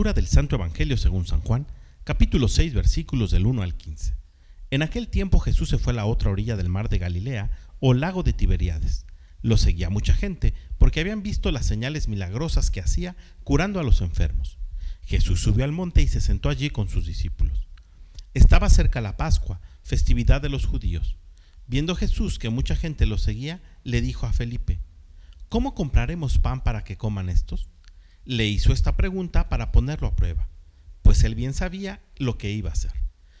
Lectura del Santo Evangelio según San Juan, capítulo 6, versículos del 1 al 15. En aquel tiempo Jesús se fue a la otra orilla del mar de Galilea, o lago de Tiberíades. Lo seguía mucha gente, porque habían visto las señales milagrosas que hacía curando a los enfermos. Jesús subió al monte y se sentó allí con sus discípulos. Estaba cerca la Pascua, festividad de los judíos. Viendo Jesús que mucha gente lo seguía, le dijo a Felipe, ¿Cómo compraremos pan para que coman estos? Le hizo esta pregunta para ponerlo a prueba, pues él bien sabía lo que iba a hacer.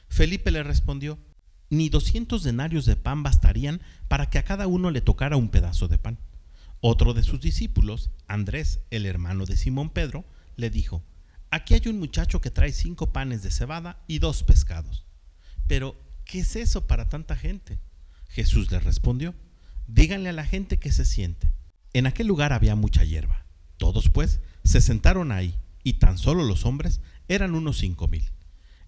Felipe le respondió, ni doscientos denarios de pan bastarían para que a cada uno le tocara un pedazo de pan. Otro de sus discípulos, Andrés, el hermano de Simón Pedro, le dijo, aquí hay un muchacho que trae cinco panes de cebada y dos pescados. Pero, ¿qué es eso para tanta gente? Jesús le respondió, díganle a la gente que se siente. En aquel lugar había mucha hierba. Todos, pues, se sentaron ahí, y tan solo los hombres eran unos cinco mil.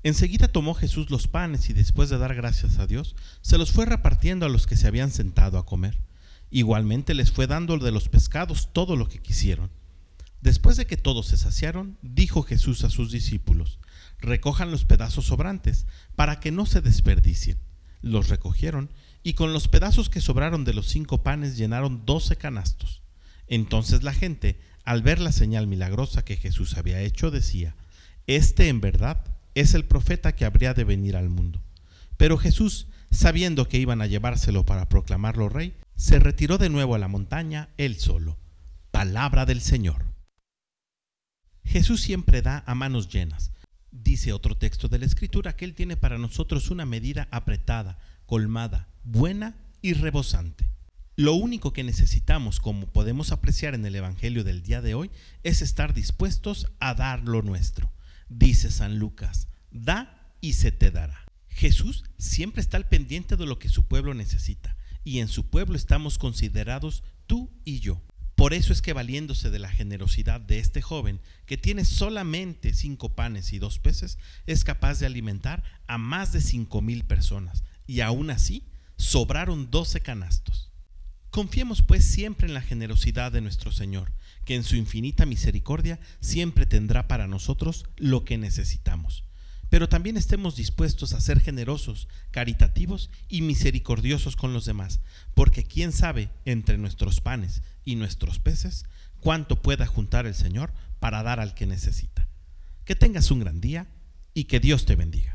Enseguida tomó Jesús los panes y después de dar gracias a Dios, se los fue repartiendo a los que se habían sentado a comer. Igualmente les fue dando de los pescados todo lo que quisieron. Después de que todos se saciaron, dijo Jesús a sus discípulos, recojan los pedazos sobrantes, para que no se desperdicien. Los recogieron, y con los pedazos que sobraron de los cinco panes llenaron doce canastos. Entonces la gente al ver la señal milagrosa que Jesús había hecho, decía, Este en verdad es el profeta que habría de venir al mundo. Pero Jesús, sabiendo que iban a llevárselo para proclamarlo rey, se retiró de nuevo a la montaña él solo. Palabra del Señor. Jesús siempre da a manos llenas. Dice otro texto de la Escritura que Él tiene para nosotros una medida apretada, colmada, buena y rebosante. Lo único que necesitamos, como podemos apreciar en el Evangelio del día de hoy, es estar dispuestos a dar lo nuestro. Dice San Lucas, da y se te dará. Jesús siempre está al pendiente de lo que su pueblo necesita, y en su pueblo estamos considerados tú y yo. Por eso es que valiéndose de la generosidad de este joven, que tiene solamente cinco panes y dos peces, es capaz de alimentar a más de cinco mil personas, y aún así sobraron doce canastos. Confiemos pues siempre en la generosidad de nuestro Señor, que en su infinita misericordia siempre tendrá para nosotros lo que necesitamos. Pero también estemos dispuestos a ser generosos, caritativos y misericordiosos con los demás, porque quién sabe entre nuestros panes y nuestros peces cuánto pueda juntar el Señor para dar al que necesita. Que tengas un gran día y que Dios te bendiga.